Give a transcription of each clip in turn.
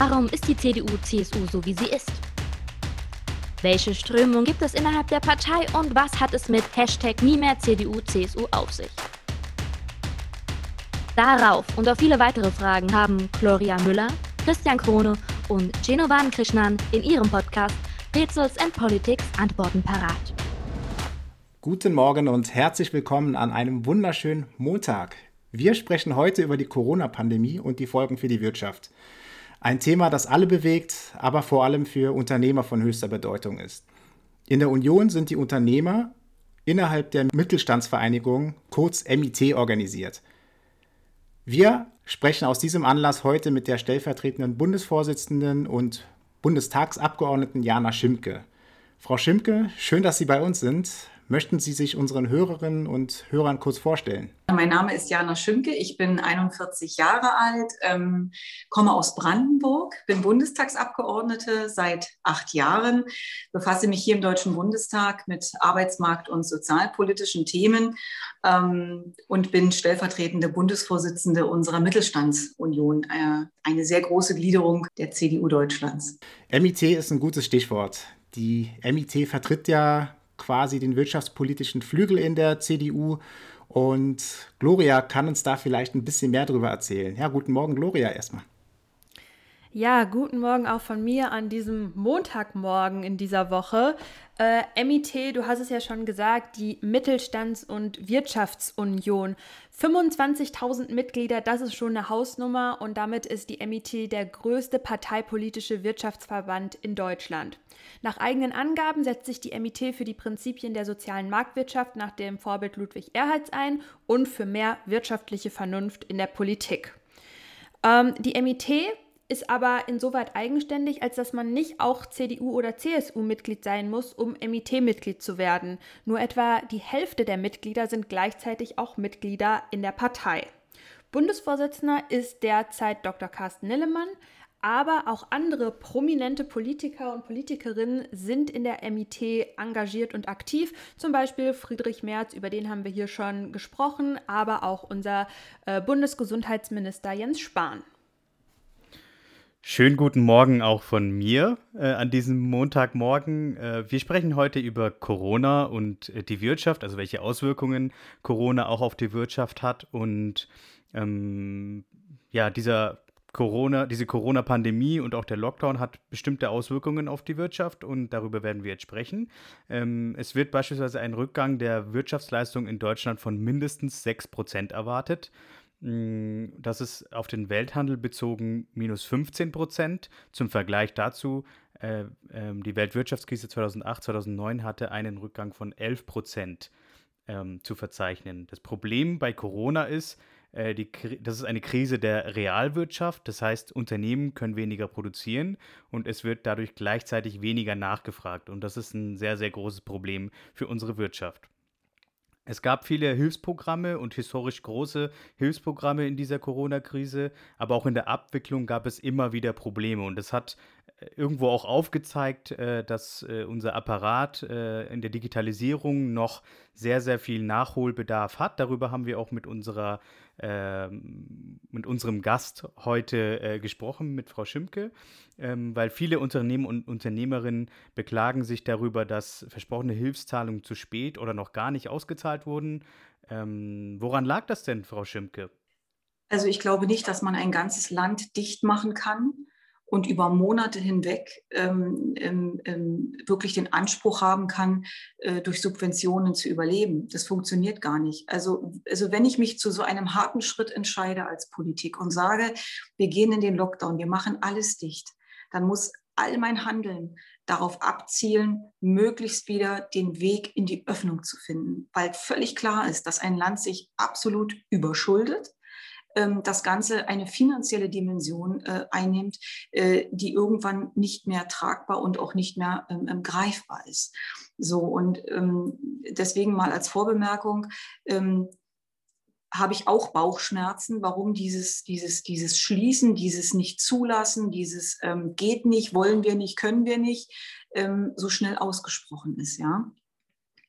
Warum ist die CDU-CSU so, wie sie ist? Welche Strömung gibt es innerhalb der Partei und was hat es mit Hashtag nie mehr CDU-CSU auf sich? Darauf und auf viele weitere Fragen haben Gloria Müller, Christian Krone und Genovan Krishnan in ihrem Podcast Rätsels and Politics Antworten parat. Guten Morgen und herzlich willkommen an einem wunderschönen Montag. Wir sprechen heute über die Corona-Pandemie und die Folgen für die Wirtschaft. Ein Thema, das alle bewegt, aber vor allem für Unternehmer von höchster Bedeutung ist. In der Union sind die Unternehmer innerhalb der Mittelstandsvereinigung, kurz MIT, organisiert. Wir sprechen aus diesem Anlass heute mit der stellvertretenden Bundesvorsitzenden und Bundestagsabgeordneten Jana Schimke. Frau Schimke, schön, dass Sie bei uns sind. Möchten Sie sich unseren Hörerinnen und Hörern kurz vorstellen? Mein Name ist Jana Schimke, ich bin 41 Jahre alt, ähm, komme aus Brandenburg, bin Bundestagsabgeordnete seit acht Jahren, befasse mich hier im Deutschen Bundestag mit Arbeitsmarkt- und sozialpolitischen Themen ähm, und bin stellvertretende Bundesvorsitzende unserer Mittelstandsunion, äh, eine sehr große Gliederung der CDU Deutschlands. MIT ist ein gutes Stichwort. Die MIT vertritt ja quasi den wirtschaftspolitischen Flügel in der CDU. Und Gloria kann uns da vielleicht ein bisschen mehr darüber erzählen. Ja, guten Morgen, Gloria, erstmal. Ja, guten Morgen auch von mir an diesem Montagmorgen in dieser Woche. Äh, MIT, du hast es ja schon gesagt, die Mittelstands- und Wirtschaftsunion. 25.000 Mitglieder, das ist schon eine Hausnummer und damit ist die MIT der größte parteipolitische Wirtschaftsverband in Deutschland. Nach eigenen Angaben setzt sich die MIT für die Prinzipien der sozialen Marktwirtschaft nach dem Vorbild Ludwig Erhalts ein und für mehr wirtschaftliche Vernunft in der Politik. Ähm, die MIT ist aber insoweit eigenständig, als dass man nicht auch CDU- oder CSU-Mitglied sein muss, um MIT-Mitglied zu werden. Nur etwa die Hälfte der Mitglieder sind gleichzeitig auch Mitglieder in der Partei. Bundesvorsitzender ist derzeit Dr. Carsten Nillemann, aber auch andere prominente Politiker und Politikerinnen sind in der MIT engagiert und aktiv. Zum Beispiel Friedrich Merz, über den haben wir hier schon gesprochen, aber auch unser äh, Bundesgesundheitsminister Jens Spahn. Schönen guten Morgen auch von mir äh, an diesem Montagmorgen. Äh, wir sprechen heute über Corona und äh, die Wirtschaft, also welche Auswirkungen Corona auch auf die Wirtschaft hat. Und ähm, ja, dieser Corona, diese Corona-Pandemie und auch der Lockdown hat bestimmte Auswirkungen auf die Wirtschaft und darüber werden wir jetzt sprechen. Ähm, es wird beispielsweise ein Rückgang der Wirtschaftsleistung in Deutschland von mindestens 6% erwartet. Hm, das ist auf den Welthandel bezogen minus 15 Prozent. Zum Vergleich dazu, äh, äh, die Weltwirtschaftskrise 2008, 2009 hatte einen Rückgang von 11 Prozent ähm, zu verzeichnen. Das Problem bei Corona ist, äh, die, das ist eine Krise der Realwirtschaft. Das heißt, Unternehmen können weniger produzieren und es wird dadurch gleichzeitig weniger nachgefragt. Und das ist ein sehr, sehr großes Problem für unsere Wirtschaft. Es gab viele Hilfsprogramme und historisch große Hilfsprogramme in dieser Corona-Krise, aber auch in der Abwicklung gab es immer wieder Probleme und das hat irgendwo auch aufgezeigt, äh, dass äh, unser Apparat äh, in der Digitalisierung noch sehr, sehr viel Nachholbedarf hat. Darüber haben wir auch mit unserer ähm, mit unserem Gast heute gesprochen, mit Frau Schimke, ähm, weil viele Unternehmen und Unternehmerinnen beklagen sich darüber, dass versprochene Hilfszahlungen zu spät oder noch gar nicht ausgezahlt wurden. Ähm, woran lag das denn, Frau Schimke? Also ich glaube nicht, dass man ein ganzes Land dicht machen kann und über Monate hinweg ähm, ähm, ähm, wirklich den Anspruch haben kann, äh, durch Subventionen zu überleben. Das funktioniert gar nicht. Also, also wenn ich mich zu so einem harten Schritt entscheide als Politik und sage, wir gehen in den Lockdown, wir machen alles dicht, dann muss all mein Handeln darauf abzielen, möglichst wieder den Weg in die Öffnung zu finden, weil völlig klar ist, dass ein Land sich absolut überschuldet das Ganze eine finanzielle Dimension äh, einnimmt, äh, die irgendwann nicht mehr tragbar und auch nicht mehr ähm, ähm greifbar ist. So und ähm, deswegen mal als Vorbemerkung, ähm, habe ich auch Bauchschmerzen, warum dieses, dieses, dieses Schließen, dieses Nicht-Zulassen, dieses ähm, geht nicht, wollen wir nicht, können wir nicht, ähm, so schnell ausgesprochen ist, ja.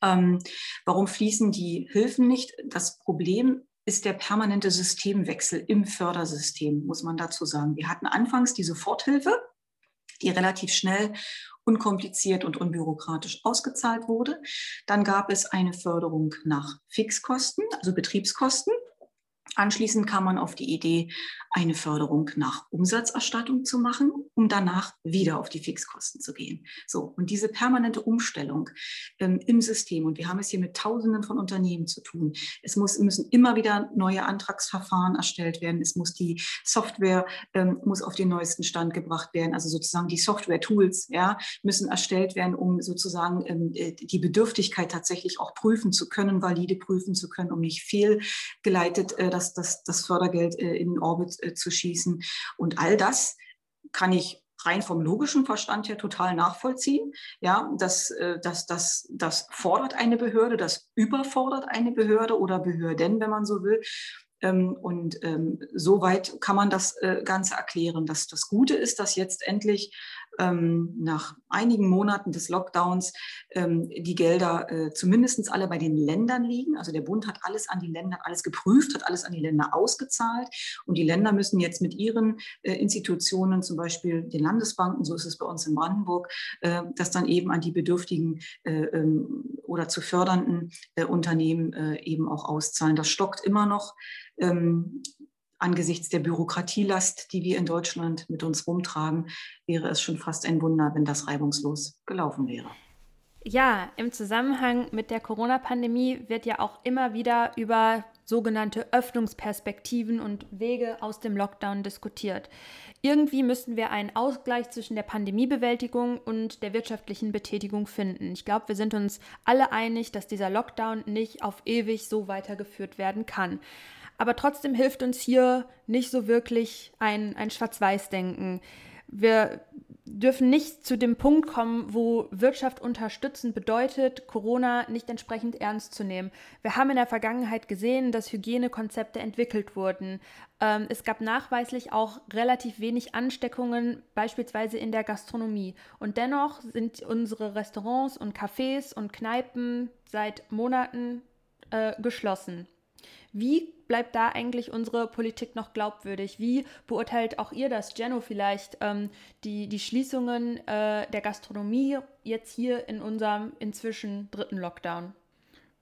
Ähm, warum fließen die Hilfen nicht? Das Problem ist der permanente Systemwechsel im Fördersystem, muss man dazu sagen. Wir hatten anfangs die Soforthilfe, die relativ schnell unkompliziert und unbürokratisch ausgezahlt wurde. Dann gab es eine Förderung nach Fixkosten, also Betriebskosten. Anschließend kam man auf die Idee, eine Förderung nach Umsatzerstattung zu machen, um danach wieder auf die Fixkosten zu gehen. So, und diese permanente Umstellung ähm, im System, und wir haben es hier mit Tausenden von Unternehmen zu tun, es muss, müssen immer wieder neue Antragsverfahren erstellt werden, es muss die Software ähm, muss auf den neuesten Stand gebracht werden, also sozusagen die Software-Tools ja, müssen erstellt werden, um sozusagen ähm, äh, die Bedürftigkeit tatsächlich auch prüfen zu können, valide prüfen zu können, um nicht fehlgeleitet äh, das, das, das Fördergeld äh, in Orbit äh, zu schießen. Und all das kann ich rein vom logischen Verstand her total nachvollziehen. Ja, das, äh, das, das, das fordert eine Behörde, das überfordert eine Behörde oder Behörden, wenn man so will. Ähm, und ähm, soweit kann man das Ganze erklären. Das, das Gute ist, dass jetzt endlich ähm, nach einigen Monaten des Lockdowns ähm, die Gelder äh, zumindest alle bei den Ländern liegen. Also der Bund hat alles an die Länder, alles geprüft, hat alles an die Länder ausgezahlt. Und die Länder müssen jetzt mit ihren äh, Institutionen, zum Beispiel den Landesbanken, so ist es bei uns in Brandenburg, äh, das dann eben an die bedürftigen äh, ähm, oder zu fördernden äh, Unternehmen äh, eben auch auszahlen. Das stockt immer noch. Ähm, angesichts der Bürokratielast, die wir in Deutschland mit uns rumtragen, wäre es schon fast ein Wunder, wenn das reibungslos gelaufen wäre. Ja, im Zusammenhang mit der Corona-Pandemie wird ja auch immer wieder über sogenannte Öffnungsperspektiven und Wege aus dem Lockdown diskutiert. Irgendwie müssen wir einen Ausgleich zwischen der Pandemiebewältigung und der wirtschaftlichen Betätigung finden. Ich glaube, wir sind uns alle einig, dass dieser Lockdown nicht auf ewig so weitergeführt werden kann. Aber trotzdem hilft uns hier nicht so wirklich ein, ein Schwarz-Weiß-Denken. Wir dürfen nicht zu dem Punkt kommen, wo Wirtschaft unterstützen bedeutet, Corona nicht entsprechend ernst zu nehmen. Wir haben in der Vergangenheit gesehen, dass Hygienekonzepte entwickelt wurden. Ähm, es gab nachweislich auch relativ wenig Ansteckungen, beispielsweise in der Gastronomie. Und dennoch sind unsere Restaurants und Cafés und Kneipen seit Monaten äh, geschlossen. Wie bleibt da eigentlich unsere Politik noch glaubwürdig? Wie beurteilt auch ihr das, Jenno, vielleicht ähm, die, die Schließungen äh, der Gastronomie jetzt hier in unserem inzwischen dritten Lockdown?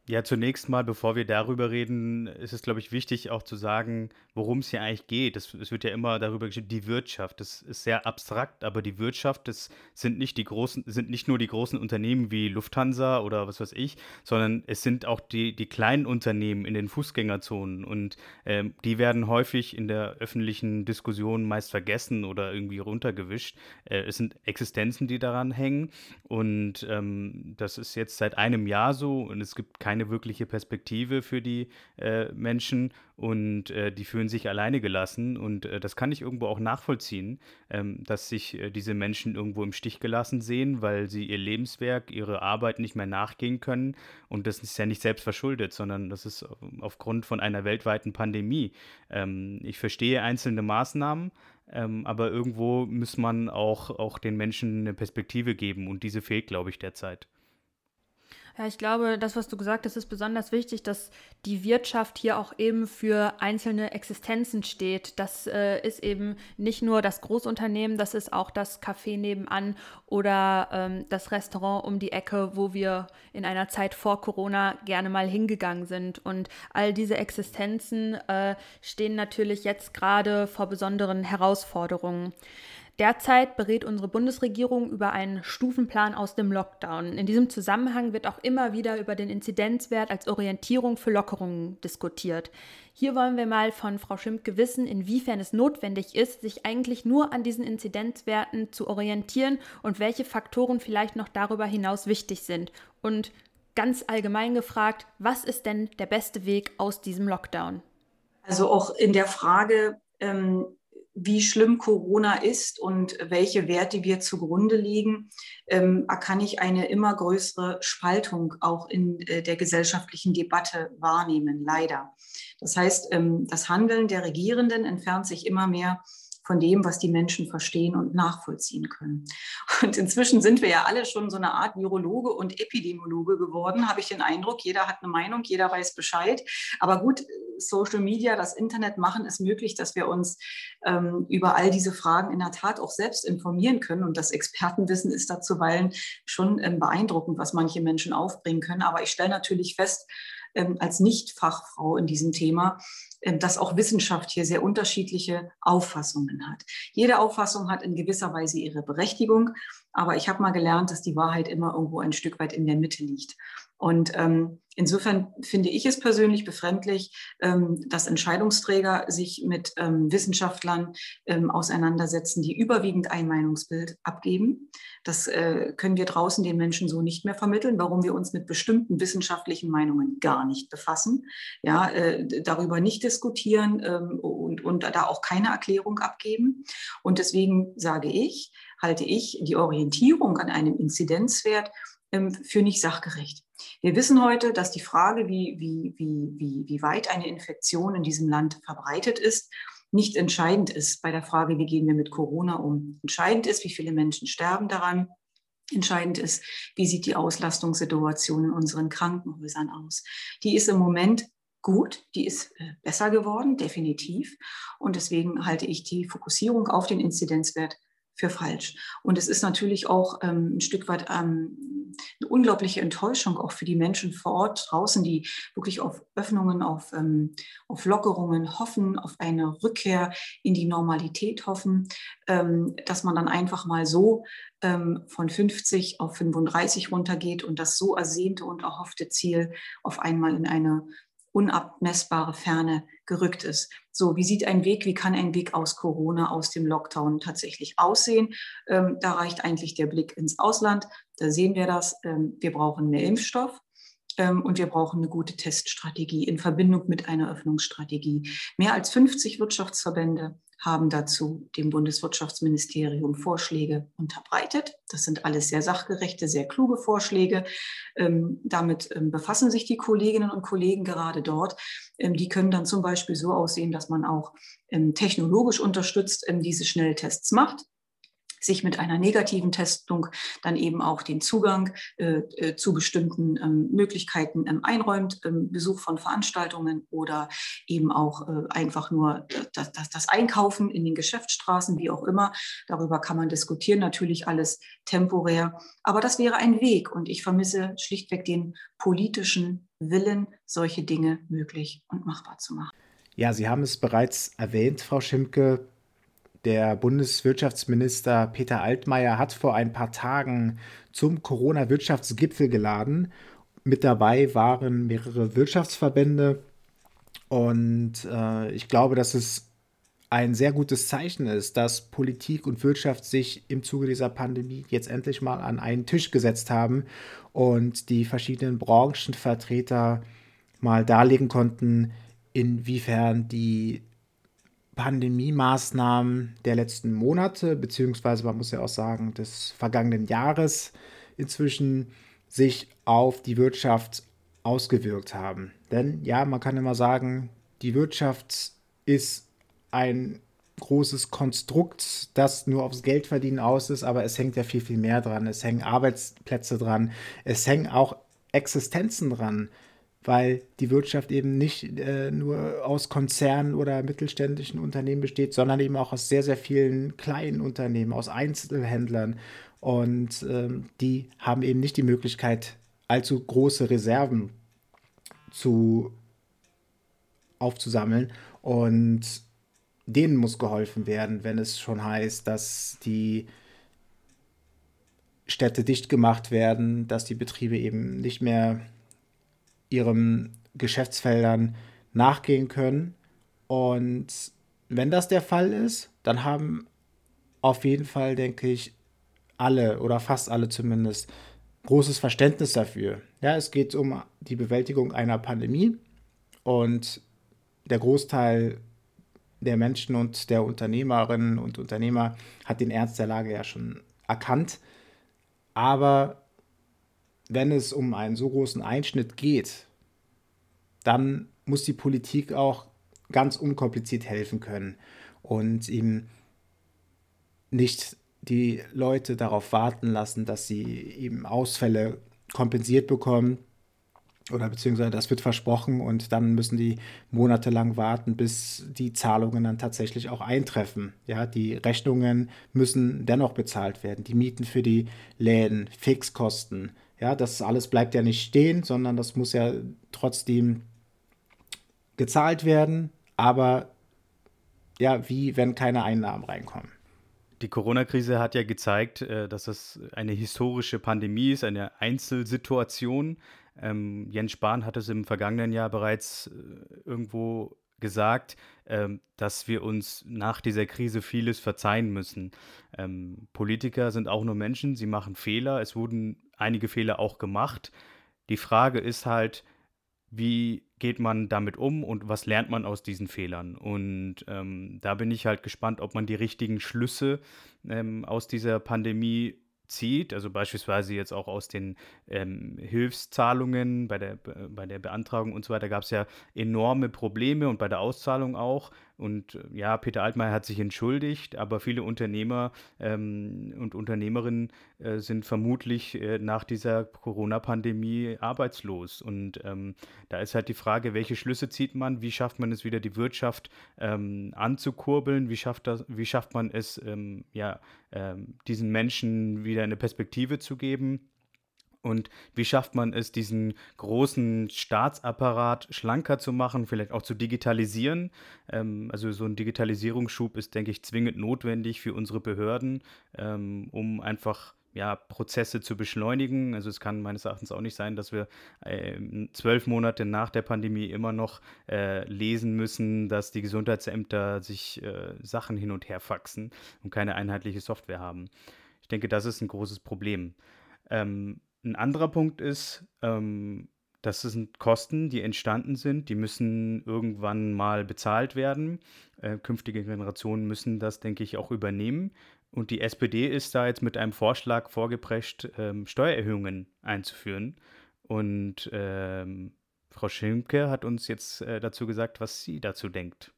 Ja, zunächst mal, bevor wir darüber reden, ist es, glaube ich, wichtig auch zu sagen, worum es hier eigentlich geht. Es, es wird ja immer darüber geschrieben, die Wirtschaft. Das ist sehr abstrakt, aber die Wirtschaft, das sind nicht die großen, sind nicht nur die großen Unternehmen wie Lufthansa oder was weiß ich, sondern es sind auch die, die kleinen Unternehmen in den Fußgängerzonen und ähm, die werden häufig in der öffentlichen Diskussion meist vergessen oder irgendwie runtergewischt. Äh, es sind Existenzen, die daran hängen und ähm, das ist jetzt seit einem Jahr so und es gibt keine keine wirkliche Perspektive für die äh, Menschen und äh, die fühlen sich alleine gelassen. Und äh, das kann ich irgendwo auch nachvollziehen, ähm, dass sich äh, diese Menschen irgendwo im Stich gelassen sehen, weil sie ihr Lebenswerk, ihre Arbeit nicht mehr nachgehen können. Und das ist ja nicht selbst verschuldet, sondern das ist aufgrund von einer weltweiten Pandemie. Ähm, ich verstehe einzelne Maßnahmen. Ähm, aber irgendwo muss man auch, auch den Menschen eine Perspektive geben und diese fehlt, glaube ich, derzeit. Ja, ich glaube, das, was du gesagt hast, ist besonders wichtig, dass die Wirtschaft hier auch eben für einzelne Existenzen steht. Das äh, ist eben nicht nur das Großunternehmen, das ist auch das Café nebenan oder ähm, das Restaurant um die Ecke, wo wir in einer Zeit vor Corona gerne mal hingegangen sind. Und all diese Existenzen äh, stehen natürlich jetzt gerade vor besonderen Herausforderungen. Derzeit berät unsere Bundesregierung über einen Stufenplan aus dem Lockdown. In diesem Zusammenhang wird auch immer wieder über den Inzidenzwert als Orientierung für Lockerungen diskutiert. Hier wollen wir mal von Frau Schimpke wissen, inwiefern es notwendig ist, sich eigentlich nur an diesen Inzidenzwerten zu orientieren und welche Faktoren vielleicht noch darüber hinaus wichtig sind. Und ganz allgemein gefragt, was ist denn der beste Weg aus diesem Lockdown? Also auch in der Frage, ähm, wie schlimm Corona ist und welche Werte wir zugrunde liegen, ähm, kann ich eine immer größere Spaltung auch in äh, der gesellschaftlichen Debatte wahrnehmen, leider. Das heißt, ähm, das Handeln der Regierenden entfernt sich immer mehr von dem, was die Menschen verstehen und nachvollziehen können. Und inzwischen sind wir ja alle schon so eine Art Virologe und Epidemiologe geworden, habe ich den Eindruck. Jeder hat eine Meinung, jeder weiß Bescheid. Aber gut, Social Media, das Internet machen es möglich, dass wir uns ähm, über all diese Fragen in der Tat auch selbst informieren können. Und das Expertenwissen ist da zuweilen schon ähm, beeindruckend, was manche Menschen aufbringen können. Aber ich stelle natürlich fest, ähm, als Nicht-Fachfrau in diesem Thema, dass auch Wissenschaft hier sehr unterschiedliche Auffassungen hat. Jede Auffassung hat in gewisser Weise ihre Berechtigung, aber ich habe mal gelernt, dass die Wahrheit immer irgendwo ein Stück weit in der Mitte liegt. Und ähm, insofern finde ich es persönlich befremdlich, ähm, dass Entscheidungsträger sich mit ähm, Wissenschaftlern ähm, auseinandersetzen, die überwiegend ein Meinungsbild abgeben. Das äh, können wir draußen den Menschen so nicht mehr vermitteln, warum wir uns mit bestimmten wissenschaftlichen Meinungen gar nicht befassen, ja, äh, darüber nicht diskutieren ähm, und, und da auch keine Erklärung abgeben. Und deswegen sage ich, halte ich die Orientierung an einem Inzidenzwert ähm, für nicht sachgerecht. Wir wissen heute, dass die Frage, wie, wie, wie, wie, wie weit eine Infektion in diesem Land verbreitet ist, nicht entscheidend ist bei der Frage, wie gehen wir mit Corona um. Entscheidend ist, wie viele Menschen sterben daran. Entscheidend ist, wie sieht die Auslastungssituation in unseren Krankenhäusern aus. Die ist im Moment gut, die ist äh, besser geworden, definitiv. Und deswegen halte ich die Fokussierung auf den Inzidenzwert für falsch. Und es ist natürlich auch ähm, ein Stück weit ähm, eine unglaubliche Enttäuschung auch für die Menschen vor Ort draußen, die wirklich auf Öffnungen, auf, ähm, auf Lockerungen hoffen, auf eine Rückkehr in die Normalität hoffen, ähm, dass man dann einfach mal so ähm, von 50 auf 35 runtergeht und das so ersehnte und erhoffte Ziel auf einmal in eine unabmessbare Ferne gerückt ist. So, wie sieht ein Weg, wie kann ein Weg aus Corona, aus dem Lockdown tatsächlich aussehen? Ähm, da reicht eigentlich der Blick ins Ausland. Da sehen wir das. Ähm, wir brauchen mehr Impfstoff. Ähm, und wir brauchen eine gute Teststrategie in Verbindung mit einer Öffnungsstrategie. Mehr als 50 Wirtschaftsverbände haben dazu dem Bundeswirtschaftsministerium Vorschläge unterbreitet. Das sind alles sehr sachgerechte, sehr kluge Vorschläge. Ähm, damit ähm, befassen sich die Kolleginnen und Kollegen gerade dort. Ähm, die können dann zum Beispiel so aussehen, dass man auch ähm, technologisch unterstützt ähm, diese Schnelltests macht sich mit einer negativen Testung dann eben auch den Zugang äh, äh, zu bestimmten ähm, Möglichkeiten ähm, einräumt, ähm, Besuch von Veranstaltungen oder eben auch äh, einfach nur das, das, das, Einkaufen in den Geschäftsstraßen, wie auch immer. Darüber kann man diskutieren, natürlich alles temporär. Aber das wäre ein Weg und ich vermisse schlichtweg den politischen Willen, solche Dinge möglich und machbar zu machen. Ja, Sie haben es bereits erwähnt, Frau Schimke. Der Bundeswirtschaftsminister Peter Altmaier hat vor ein paar Tagen zum Corona-Wirtschaftsgipfel geladen. Mit dabei waren mehrere Wirtschaftsverbände und äh, ich glaube, dass es ein sehr gutes Zeichen ist, dass Politik und Wirtschaft sich im Zuge dieser Pandemie jetzt endlich mal an einen Tisch gesetzt haben und die verschiedenen Branchenvertreter mal darlegen konnten, inwiefern die Pandemie-Maßnahmen der letzten Monate, beziehungsweise man muss ja auch sagen, des vergangenen Jahres inzwischen sich auf die Wirtschaft ausgewirkt haben. Denn ja, man kann immer sagen, die Wirtschaft ist ein großes Konstrukt, das nur aufs Geldverdienen aus ist, aber es hängt ja viel, viel mehr dran. Es hängen Arbeitsplätze dran, es hängen auch Existenzen dran weil die Wirtschaft eben nicht äh, nur aus Konzernen oder mittelständischen Unternehmen besteht, sondern eben auch aus sehr, sehr vielen kleinen Unternehmen, aus Einzelhändlern. Und ähm, die haben eben nicht die Möglichkeit, allzu große Reserven zu aufzusammeln. Und denen muss geholfen werden, wenn es schon heißt, dass die Städte dicht gemacht werden, dass die Betriebe eben nicht mehr ihren Geschäftsfeldern nachgehen können. Und wenn das der Fall ist, dann haben auf jeden Fall, denke ich, alle oder fast alle zumindest großes Verständnis dafür. Ja, es geht um die Bewältigung einer Pandemie und der Großteil der Menschen und der Unternehmerinnen und Unternehmer hat den Ernst der Lage ja schon erkannt. Aber wenn es um einen so großen Einschnitt geht, dann muss die Politik auch ganz unkompliziert helfen können und ihm nicht die Leute darauf warten lassen, dass sie eben Ausfälle kompensiert bekommen oder beziehungsweise das wird versprochen und dann müssen die monatelang warten, bis die Zahlungen dann tatsächlich auch eintreffen. Ja, die Rechnungen müssen dennoch bezahlt werden, die Mieten für die Läden, Fixkosten. Ja, das alles bleibt ja nicht stehen, sondern das muss ja trotzdem gezahlt werden, aber ja, wie wenn keine Einnahmen reinkommen. Die Corona-Krise hat ja gezeigt, äh, dass es eine historische Pandemie ist, eine Einzelsituation. Ähm, Jens Spahn hat es im vergangenen Jahr bereits äh, irgendwo gesagt, ähm, dass wir uns nach dieser Krise vieles verzeihen müssen. Ähm, Politiker sind auch nur Menschen, sie machen Fehler. Es wurden einige Fehler auch gemacht. Die Frage ist halt, wie geht man damit um und was lernt man aus diesen Fehlern? Und ähm, da bin ich halt gespannt, ob man die richtigen Schlüsse ähm, aus dieser Pandemie zieht, also beispielsweise jetzt auch aus den ähm, Hilfszahlungen bei der, bei der Beantragung und so weiter, gab es ja enorme Probleme und bei der Auszahlung auch. Und äh, ja, Peter Altmaier hat sich entschuldigt, aber viele Unternehmer ähm, und Unternehmerinnen äh, sind vermutlich äh, nach dieser Corona-Pandemie arbeitslos. Und ähm, da ist halt die Frage, welche Schlüsse zieht man? Wie schafft man es wieder, die Wirtschaft ähm, anzukurbeln? Wie schafft, das, wie schafft man es, ähm, ja, ähm, diesen Menschen wieder eine Perspektive zu geben? Und wie schafft man es, diesen großen Staatsapparat schlanker zu machen, vielleicht auch zu digitalisieren? Ähm, also so ein Digitalisierungsschub ist, denke ich, zwingend notwendig für unsere Behörden, ähm, um einfach ja, Prozesse zu beschleunigen. Also es kann meines Erachtens auch nicht sein, dass wir äh, zwölf Monate nach der Pandemie immer noch äh, lesen müssen, dass die Gesundheitsämter sich äh, Sachen hin und her faxen und keine einheitliche Software haben. Ich denke, das ist ein großes Problem. Ähm, ein anderer Punkt ist, ähm, das sind Kosten, die entstanden sind, die müssen irgendwann mal bezahlt werden. Äh, künftige Generationen müssen das, denke ich, auch übernehmen. Und die SPD ist da jetzt mit einem Vorschlag vorgeprescht, ähm, Steuererhöhungen einzuführen. Und ähm, Frau Schimke hat uns jetzt äh, dazu gesagt, was sie dazu denkt.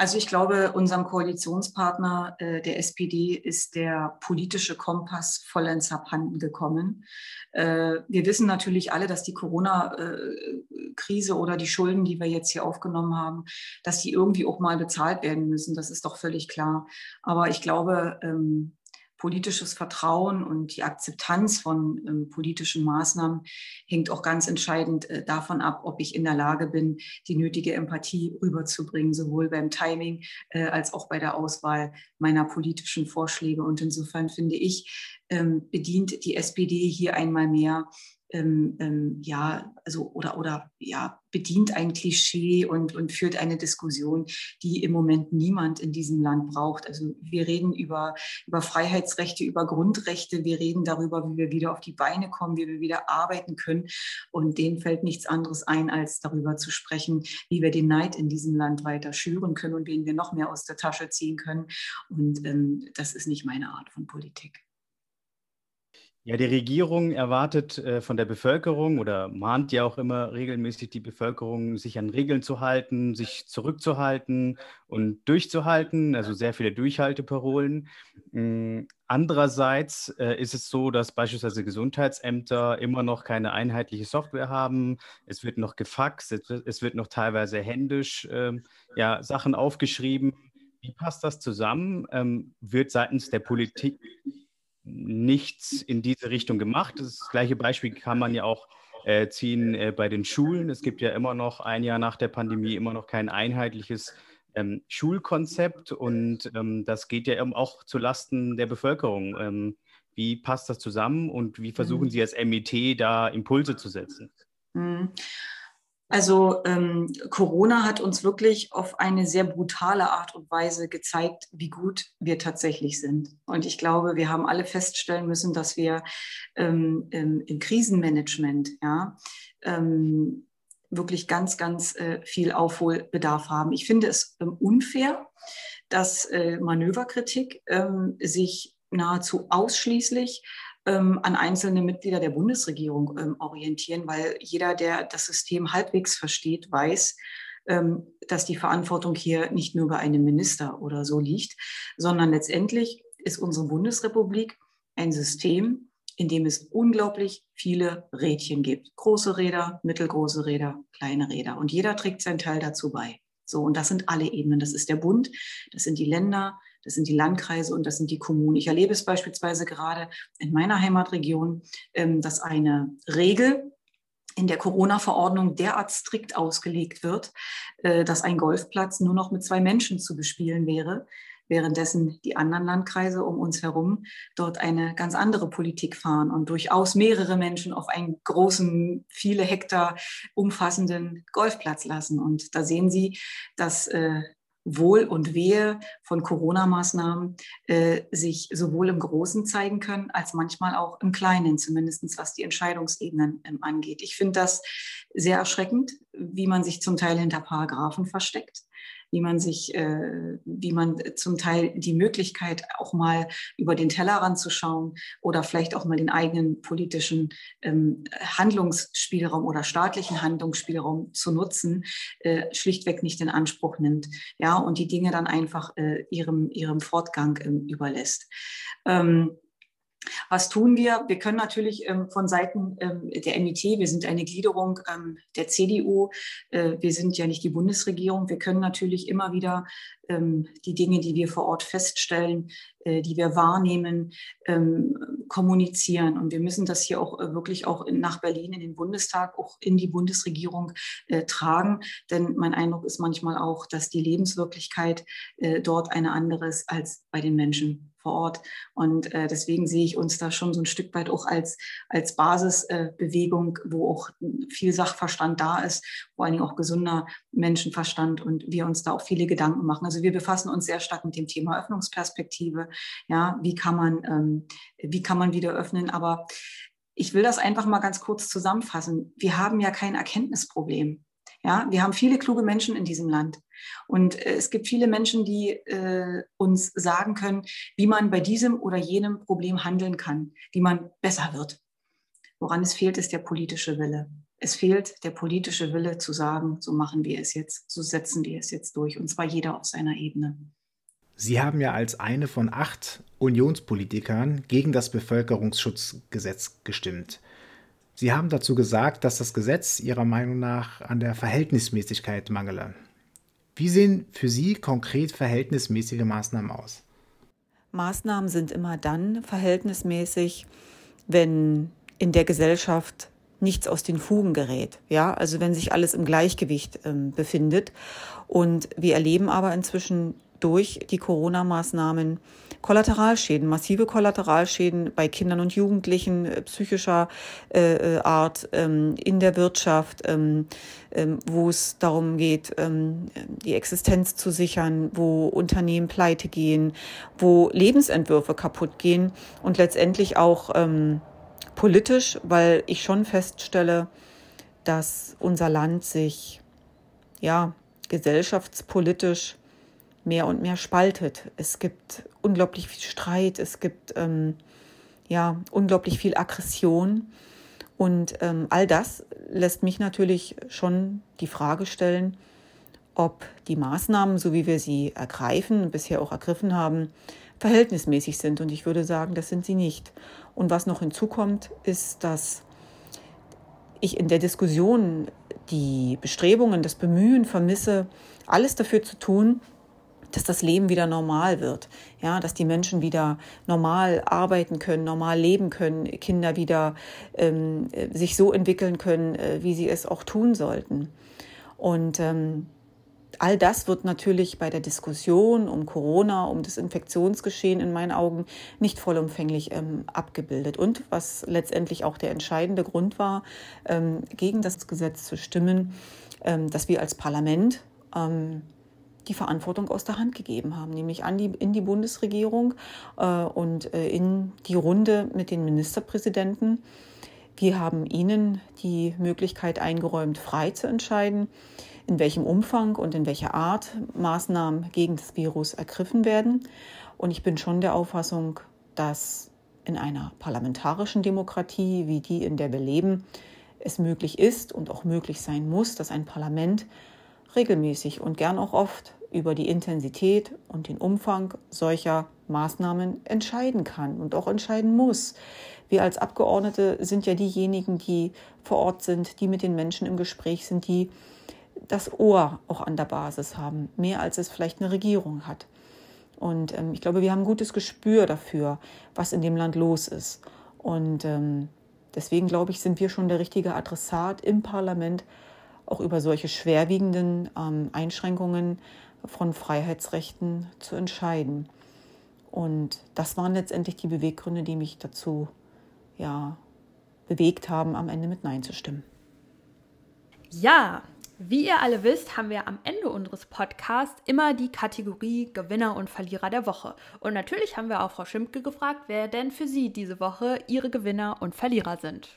Also ich glaube, unserem Koalitionspartner äh, der SPD ist der politische Kompass vollends abhanden gekommen. Äh, wir wissen natürlich alle, dass die Corona-Krise oder die Schulden, die wir jetzt hier aufgenommen haben, dass die irgendwie auch mal bezahlt werden müssen. Das ist doch völlig klar. Aber ich glaube, ähm, politisches Vertrauen und die Akzeptanz von ähm, politischen Maßnahmen hängt auch ganz entscheidend äh, davon ab, ob ich in der Lage bin, die nötige Empathie rüberzubringen, sowohl beim Timing äh, als auch bei der Auswahl meiner politischen Vorschläge. Und insofern finde ich, ähm, bedient die SPD hier einmal mehr ähm, ähm, ja, also oder, oder ja, bedient ein Klischee und, und führt eine Diskussion, die im Moment niemand in diesem Land braucht. Also wir reden über, über Freiheitsrechte, über Grundrechte, wir reden darüber, wie wir wieder auf die Beine kommen, wie wir wieder arbeiten können. Und denen fällt nichts anderes ein, als darüber zu sprechen, wie wir den Neid in diesem Land weiter schüren können und wen wir noch mehr aus der Tasche ziehen können. Und ähm, das ist nicht meine Art von Politik. Ja, die Regierung erwartet äh, von der Bevölkerung oder mahnt ja auch immer regelmäßig die Bevölkerung, sich an Regeln zu halten, sich zurückzuhalten und durchzuhalten, also sehr viele Durchhalteparolen. Ähm, andererseits äh, ist es so, dass beispielsweise Gesundheitsämter immer noch keine einheitliche Software haben. Es wird noch gefaxt, es wird, es wird noch teilweise händisch äh, ja, Sachen aufgeschrieben. Wie passt das zusammen? Ähm, wird seitens der Politik nichts in diese Richtung gemacht. Das gleiche Beispiel kann man ja auch äh, ziehen äh, bei den Schulen. Es gibt ja immer noch ein Jahr nach der Pandemie immer noch kein einheitliches ähm, Schulkonzept und ähm, das geht ja auch zu Lasten der Bevölkerung. Ähm, wie passt das zusammen und wie versuchen mhm. Sie als MIT da Impulse zu setzen? Mhm. Also ähm, Corona hat uns wirklich auf eine sehr brutale Art und Weise gezeigt, wie gut wir tatsächlich sind. Und ich glaube, wir haben alle feststellen müssen, dass wir ähm, im, im, Krisenmanagement ja, ähm, wirklich ganz, ganz äh, viel Aufholbedarf haben. Ich finde es ähm, unfair, dass äh, Manöverkritik ähm, sich nahezu ausschließlich ähm, an einzelne Mitglieder der Bundesregierung ähm, orientieren, weil jeder, der das System halbwegs versteht, weiß, ähm, dass die Verantwortung hier nicht nur bei einem Minister oder so liegt, sondern letztendlich ist unsere Bundesrepublik ein System, in dem es unglaublich viele Rädchen gibt. Große Räder, mittelgroße Räder, kleine Räder. Und jeder trägt seinen Teil dazu bei. So, und das sind alle Ebenen. Das ist der Bund, das sind die Länder, das sind die Landkreise und das sind die Kommunen. Ich erlebe es beispielsweise gerade in meiner Heimatregion, ähm, dass eine Regel in der Corona-Verordnung derart strikt ausgelegt wird, äh, dass ein Golfplatz nur noch mit zwei Menschen zu bespielen wäre, währenddessen die anderen Landkreise um uns herum dort eine ganz andere Politik fahren und durchaus mehrere Menschen auf einen großen, viele Hektar umfassenden Golfplatz lassen. Und da sehen Sie, dass äh, Wohl und Wehe von Corona-Maßnahmen äh, sich sowohl im Großen zeigen können, als manchmal auch im Kleinen, zumindest was die Entscheidungsebenen ähm, angeht. Ich finde das sehr erschreckend, wie man sich zum Teil hinter Paragraphen versteckt wie man sich, äh, wie man zum Teil die Möglichkeit auch mal über den Tellerrand zu schauen oder vielleicht auch mal den eigenen politischen ähm, Handlungsspielraum oder staatlichen Handlungsspielraum zu nutzen, äh, schlichtweg nicht in Anspruch nimmt, ja, und die Dinge dann einfach äh, ihrem, ihrem Fortgang ähm, überlässt. Ähm, was tun wir? Wir können natürlich ähm, von Seiten ähm, der MIT, wir sind eine Gliederung ähm, der CDU, äh, wir sind ja nicht die Bundesregierung, wir können natürlich immer wieder die Dinge, die wir vor Ort feststellen, äh, die wir wahrnehmen, kommunizieren. Und wir müssen das hier auch äh, wirklich auch nach Berlin in den Bundestag, auch in die Bundesregierung tragen. Denn mein Eindruck ist manchmal auch, dass die Lebenswirklichkeit dort eine andere ist als bei den Menschen vor Ort. Und äh, deswegen sehe ich uns da schon so ein Stück weit auch als, als Basisbewegung, äh, wo auch viel Sachverstand da ist, vor allen Dingen auch gesunder Menschenverstand und wir uns da auch viele Gedanken machen. Also wir befassen uns sehr stark mit dem Thema Öffnungsperspektive. Ja, wie kann man, ähm, wie kann man wieder öffnen? Aber ich will das einfach mal ganz kurz zusammenfassen. Wir haben ja kein Erkenntnisproblem. Ja, wir haben viele kluge Menschen in diesem Land. Und äh, es gibt viele Menschen, die äh, uns sagen können, wie man bei diesem oder jenem Problem handeln kann, wie man besser wird. Woran es fehlt, ist der politische Wille. Es fehlt der politische Wille zu sagen, so machen wir es jetzt, so setzen wir es jetzt durch, und zwar jeder auf seiner Ebene. Sie haben ja als eine von acht Unionspolitikern gegen das Bevölkerungsschutzgesetz gestimmt. Sie haben dazu gesagt, dass das Gesetz Ihrer Meinung nach an der Verhältnismäßigkeit mangele. Wie sehen für Sie konkret verhältnismäßige Maßnahmen aus? Maßnahmen sind immer dann verhältnismäßig, wenn in der Gesellschaft nichts aus den Fugen gerät. Ja, also wenn sich alles im Gleichgewicht ähm, befindet. Und wir erleben aber inzwischen durch die Corona-Maßnahmen Kollateralschäden, massive Kollateralschäden bei Kindern und Jugendlichen äh, psychischer äh, äh, Art ähm, in der Wirtschaft, ähm, ähm, wo es darum geht, ähm, die Existenz zu sichern, wo Unternehmen pleite gehen, wo Lebensentwürfe kaputt gehen und letztendlich auch ähm, politisch, weil ich schon feststelle, dass unser Land sich ja gesellschaftspolitisch mehr und mehr spaltet. Es gibt unglaublich viel Streit, es gibt ähm, ja unglaublich viel Aggression. Und ähm, all das lässt mich natürlich schon die Frage stellen, ob die Maßnahmen, so wie wir sie ergreifen, bisher auch ergriffen haben, verhältnismäßig sind. Und ich würde sagen, das sind sie nicht. Und was noch hinzukommt, ist, dass ich in der Diskussion die Bestrebungen, das Bemühen vermisse, alles dafür zu tun, dass das Leben wieder normal wird, ja, dass die Menschen wieder normal arbeiten können, normal leben können, Kinder wieder ähm, sich so entwickeln können, äh, wie sie es auch tun sollten. Und ähm, all das wird natürlich bei der Diskussion um Corona, um das Infektionsgeschehen in meinen Augen nicht vollumfänglich ähm, abgebildet. Und was letztendlich auch der entscheidende Grund war, ähm, gegen das Gesetz zu stimmen, ähm, dass wir als Parlament ähm, die Verantwortung aus der Hand gegeben haben, nämlich an die, in die Bundesregierung äh, und äh, in die Runde mit den Ministerpräsidenten. Wir haben ihnen die Möglichkeit eingeräumt, frei zu entscheiden, in welchem Umfang und in welcher Art Maßnahmen gegen das Virus ergriffen werden. Und ich bin schon der Auffassung, dass in einer parlamentarischen Demokratie wie die, in der wir leben, es möglich ist und auch möglich sein muss, dass ein Parlament regelmäßig und gern auch oft über die Intensität und den Umfang solcher Maßnahmen entscheiden kann und auch entscheiden muss. Wir als Abgeordnete sind ja diejenigen, die vor Ort sind, die mit den Menschen im Gespräch sind, die das Ohr auch an der Basis haben, mehr als es vielleicht eine Regierung hat. Und ähm, ich glaube, wir haben ein gutes Gespür dafür, was in dem Land los ist. Und ähm, deswegen glaube ich, sind wir schon der richtige Adressat im Parlament, auch über solche schwerwiegenden ähm, Einschränkungen von Freiheitsrechten zu entscheiden. Und das waren letztendlich die Beweggründe, die mich dazu ja, bewegt haben, am Ende mit Nein zu stimmen. Ja, wie ihr alle wisst, haben wir am Ende unseres Podcasts immer die Kategorie Gewinner und Verlierer der Woche. Und natürlich haben wir auch Frau Schimpke gefragt, wer denn für sie diese Woche ihre Gewinner und Verlierer sind.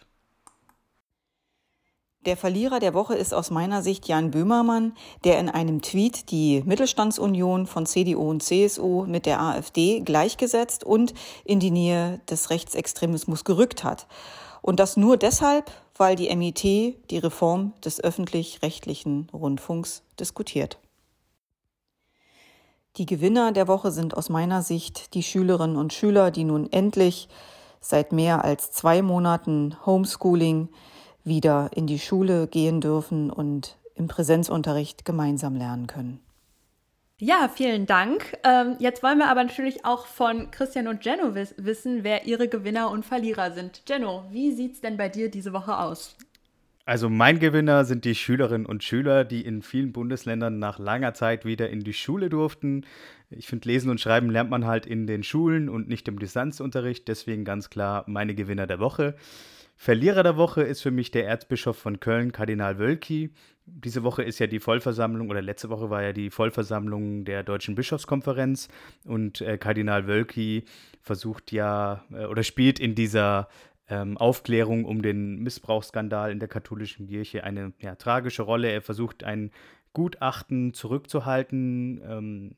Der Verlierer der Woche ist aus meiner Sicht Jan Böhmermann, der in einem Tweet die Mittelstandsunion von CDU und CSU mit der AfD gleichgesetzt und in die Nähe des Rechtsextremismus gerückt hat. Und das nur deshalb, weil die MIT die Reform des öffentlich-rechtlichen Rundfunks diskutiert. Die Gewinner der Woche sind aus meiner Sicht die Schülerinnen und Schüler, die nun endlich seit mehr als zwei Monaten Homeschooling wieder in die Schule gehen dürfen und im Präsenzunterricht gemeinsam lernen können. Ja, vielen Dank. Ähm, jetzt wollen wir aber natürlich auch von Christian und Jenno wiss wissen, wer ihre Gewinner und Verlierer sind. Jenno, wie sieht es denn bei dir diese Woche aus? Also mein Gewinner sind die Schülerinnen und Schüler, die in vielen Bundesländern nach langer Zeit wieder in die Schule durften. Ich finde, Lesen und Schreiben lernt man halt in den Schulen und nicht im Distanzunterricht. Deswegen ganz klar meine Gewinner der Woche. Verlierer der Woche ist für mich der Erzbischof von Köln, Kardinal Wölki. Diese Woche ist ja die Vollversammlung oder letzte Woche war ja die Vollversammlung der Deutschen Bischofskonferenz und äh, Kardinal Wölki versucht ja äh, oder spielt in dieser ähm, Aufklärung um den Missbrauchsskandal in der katholischen Kirche eine ja, tragische Rolle. Er versucht ein Gutachten zurückzuhalten, ähm,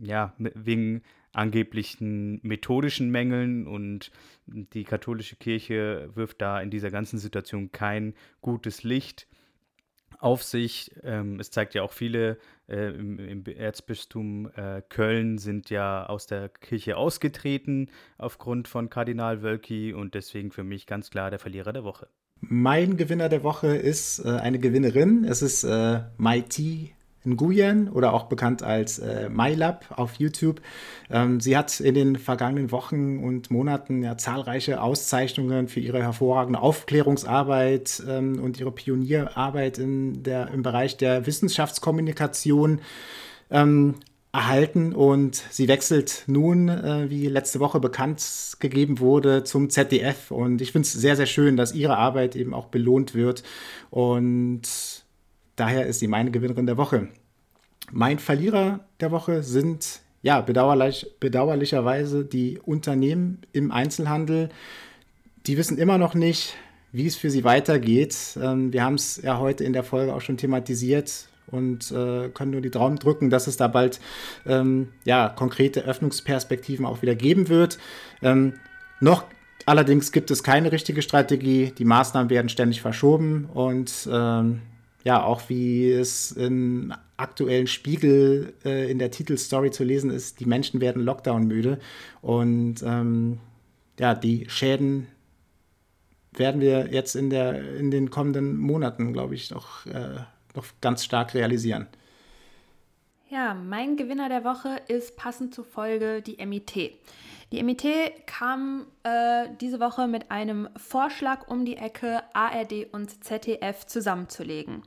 ja, wegen angeblichen methodischen Mängeln und die katholische Kirche wirft da in dieser ganzen Situation kein gutes Licht auf sich. Ähm, es zeigt ja auch viele äh, im, im, Erzbistum äh, Köln sind ja aus der Kirche ausgetreten aufgrund von Kardinal Wölki und deswegen für mich ganz klar der Verlierer der Woche. Mein Gewinner der Woche ist äh, eine Gewinnerin. Es ist äh, Maiti Nguyen oder auch bekannt als äh, MyLab auf YouTube. Ähm, sie hat in den vergangenen Wochen und Monaten ja zahlreiche Auszeichnungen für ihre hervorragende Aufklärungsarbeit ähm, und ihre Pionierarbeit in der, im Bereich der Wissenschaftskommunikation ähm, erhalten und sie wechselt nun, äh, wie letzte Woche bekannt gegeben wurde, zum ZDF und ich finde es sehr, sehr schön, dass ihre Arbeit eben auch belohnt wird und Daher ist sie meine Gewinnerin der Woche. Mein Verlierer der Woche sind ja bedauerlich, bedauerlicherweise die Unternehmen im Einzelhandel. Die wissen immer noch nicht, wie es für sie weitergeht. Ähm, wir haben es ja heute in der Folge auch schon thematisiert und äh, können nur die Daumen drücken, dass es da bald ähm, ja, konkrete Öffnungsperspektiven auch wieder geben wird. Ähm, noch allerdings gibt es keine richtige Strategie. Die Maßnahmen werden ständig verschoben und ja, auch wie es im aktuellen Spiegel äh, in der Titelstory zu lesen ist, die Menschen werden Lockdown müde. Und ähm, ja, die Schäden werden wir jetzt in, der, in den kommenden Monaten, glaube ich, noch, äh, noch ganz stark realisieren. Ja, mein Gewinner der Woche ist passend zur Folge die MIT. Die MIT kam äh, diese Woche mit einem Vorschlag um die Ecke, ARD und ZDF zusammenzulegen.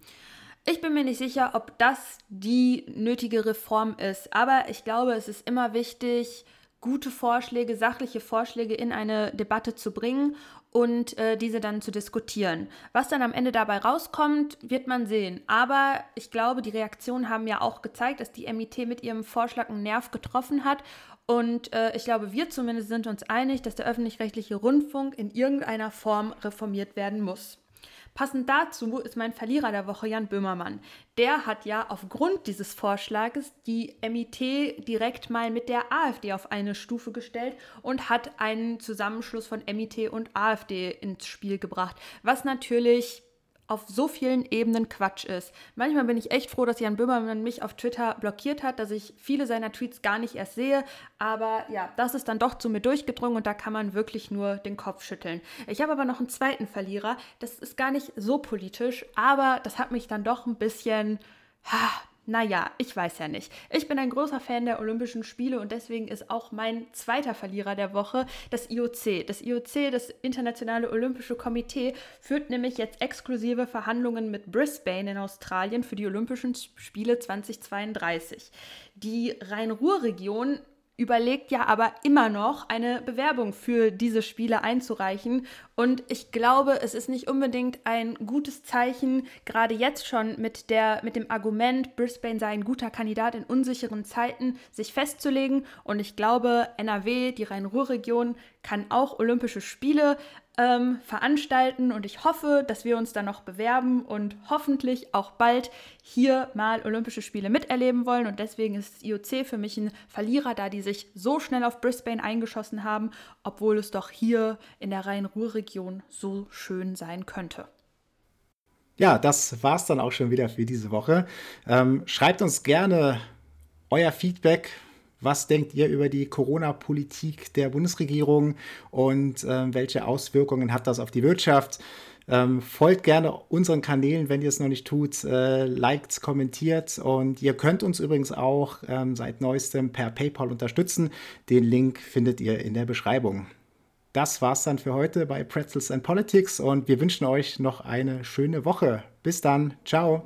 Ich bin mir nicht sicher, ob das die nötige Reform ist, aber ich glaube, es ist immer wichtig, gute Vorschläge, sachliche Vorschläge in eine Debatte zu bringen und äh, diese dann zu diskutieren. Was dann am Ende dabei rauskommt, wird man sehen. Aber ich glaube, die Reaktionen haben ja auch gezeigt, dass die MIT mit ihrem Vorschlag einen Nerv getroffen hat und äh, ich glaube, wir zumindest sind uns einig, dass der öffentlich-rechtliche Rundfunk in irgendeiner Form reformiert werden muss. Passend dazu ist mein Verlierer der Woche Jan Böhmermann. Der hat ja aufgrund dieses Vorschlages die MIT direkt mal mit der AfD auf eine Stufe gestellt und hat einen Zusammenschluss von MIT und AfD ins Spiel gebracht, was natürlich auf so vielen Ebenen Quatsch ist. Manchmal bin ich echt froh, dass Jan Böhmermann mich auf Twitter blockiert hat, dass ich viele seiner Tweets gar nicht erst sehe. Aber ja, das ist dann doch zu mir durchgedrungen und da kann man wirklich nur den Kopf schütteln. Ich habe aber noch einen zweiten Verlierer. Das ist gar nicht so politisch, aber das hat mich dann doch ein bisschen naja, ich weiß ja nicht. Ich bin ein großer Fan der Olympischen Spiele und deswegen ist auch mein zweiter Verlierer der Woche das IOC. Das IOC, das Internationale Olympische Komitee, führt nämlich jetzt exklusive Verhandlungen mit Brisbane in Australien für die Olympischen Spiele 2032. Die Rhein-Ruhr-Region überlegt ja aber immer noch, eine Bewerbung für diese Spiele einzureichen. Und ich glaube, es ist nicht unbedingt ein gutes Zeichen, gerade jetzt schon mit, der, mit dem Argument, Brisbane sei ein guter Kandidat in unsicheren Zeiten, sich festzulegen. Und ich glaube, NRW, die Rhein-Ruhr-Region, kann auch Olympische Spiele ähm, veranstalten und ich hoffe, dass wir uns dann noch bewerben und hoffentlich auch bald hier mal Olympische Spiele miterleben wollen. Und deswegen ist IOC für mich ein Verlierer, da die sich so schnell auf Brisbane eingeschossen haben, obwohl es doch hier in der Rhein-Ruhr-Region so schön sein könnte. Ja, das war's dann auch schon wieder für diese Woche. Ähm, schreibt uns gerne euer Feedback was denkt ihr über die Corona-Politik der Bundesregierung und äh, welche Auswirkungen hat das auf die Wirtschaft? Ähm, folgt gerne unseren Kanälen, wenn ihr es noch nicht tut. Äh, liked, kommentiert und ihr könnt uns übrigens auch ähm, seit neuestem per PayPal unterstützen. Den Link findet ihr in der Beschreibung. Das war's dann für heute bei Pretzels and Politics und wir wünschen euch noch eine schöne Woche. Bis dann. Ciao.